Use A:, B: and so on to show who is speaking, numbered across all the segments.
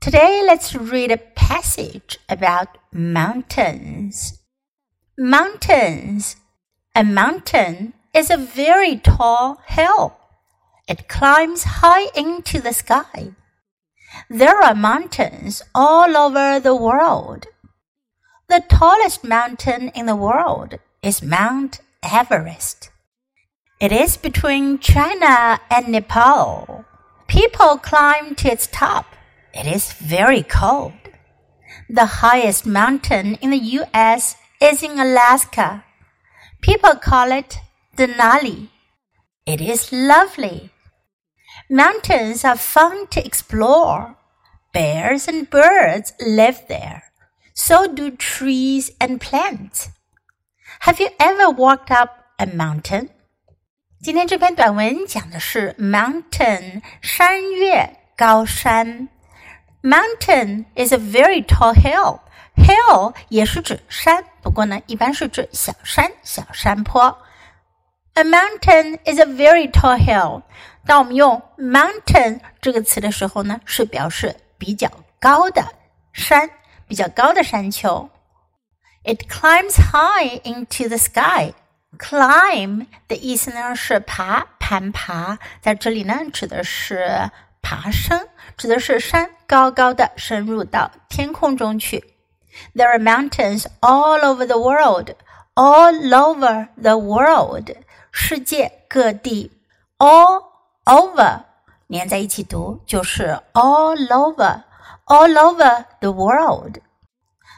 A: Today, let's read a passage about mountains. Mountains. A mountain is a very tall hill. It climbs high into the sky. There are mountains all over the world. The tallest mountain in the world is Mount Everest. It is between China and Nepal. People climb to its top. It is very cold. The highest mountain in the US is in Alaska. People call it Denali. It is lovely. Mountains are fun to explore. Bears and birds live there. So do trees and plants. Have you ever walked up a mountain? 今天这篇短文讲的是 mountain 山岳高山。 Mountain is a very tall hill. Hill 也是指山，不过呢，一般是指小山、小山坡。A mountain is a very tall hill. 当我们用 mountain 这个词的时候呢，是表示比较高的山，比较高的山丘。It climbs high into the sky. Climb 的意思呢是爬、攀爬，在这里呢指的是 爬升，指的是山高高的深入到天空中去。There are mountains all over the world, all over the world，世界各地。All over 连在一起读就是 all over, all over the world.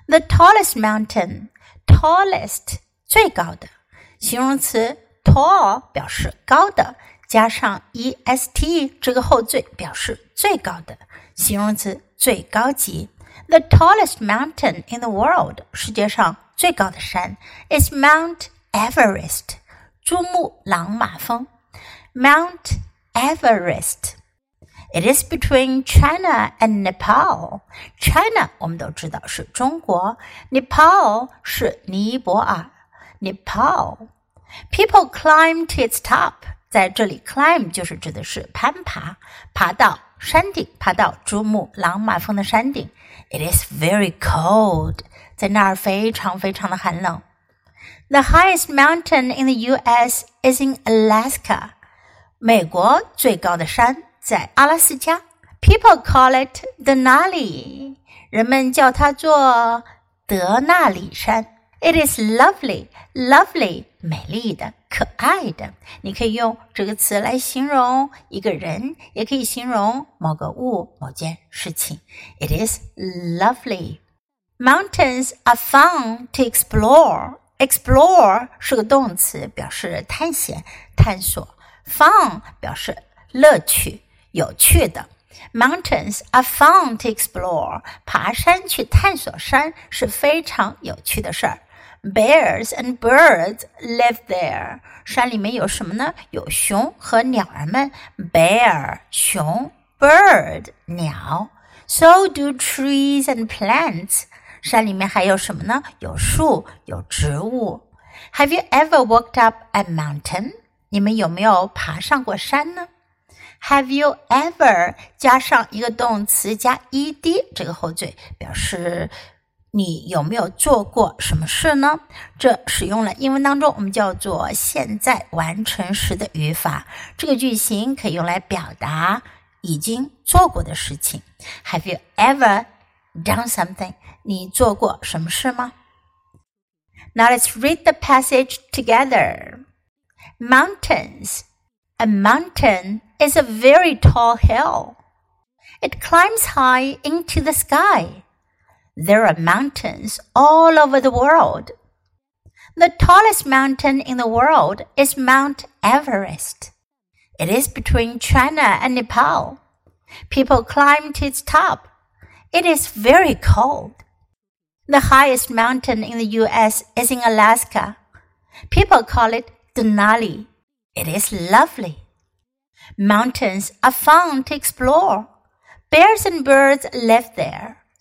A: The tallest mountain, tallest 最高的，形容词 tall 表示高的。 加上 e s t 这个后缀表示最高的形容词，最高级。The tallest mountain in the world，世界上最高的山，is Mount Everest，珠穆朗玛峰。Mount Everest。It is between China and Nepal. China 我们都知道是中国，Nepal 是尼泊尔。Nepal. People climb to its top. 在这里，climb 就是指的是攀爬，爬到山顶，爬到珠穆朗玛峰的山顶。It is very cold，在那儿非常非常的寒冷。The highest mountain in the U.S. is in Alaska，美国最高的山在阿拉斯加。People call it the Nali，人们叫它做德纳里山。It is lovely, lovely，美丽的。可爱的，你可以用这个词来形容一个人，也可以形容某个物、某件事情。It is lovely. Mountains are fun to explore. Explore 是个动词，表示探险、探索。Fun 表示乐趣、有趣的。Mountains are fun to explore. 爬山去探索山是非常有趣的事儿。 Bears and birds live there. 山里面有什么呢？有熊和鸟儿们。Bear 熊，bird 鸟。So do trees and plants. 山里面还有什么呢？有树，有植物。Have you ever walked up a mountain? 你们有没有爬上过山呢？Have you ever 加上一个动词加 ed 这个后缀，表示 你有没有做过什么事呢？这使用了英文当中我们叫做现在完成时的语法。这个句型可以用来表达已经做过的事情。Have you ever done something？你做过什么事吗？Now let's read the passage together. Mountains. A mountain is a very tall hill. It climbs high into the sky. There are mountains all over the world. The tallest mountain in the world is Mount Everest. It is between China and Nepal. People climb to its top. It is very cold. The highest mountain in the US is in Alaska. People call it Denali. It is lovely. Mountains are fun to explore. Bears and birds live there.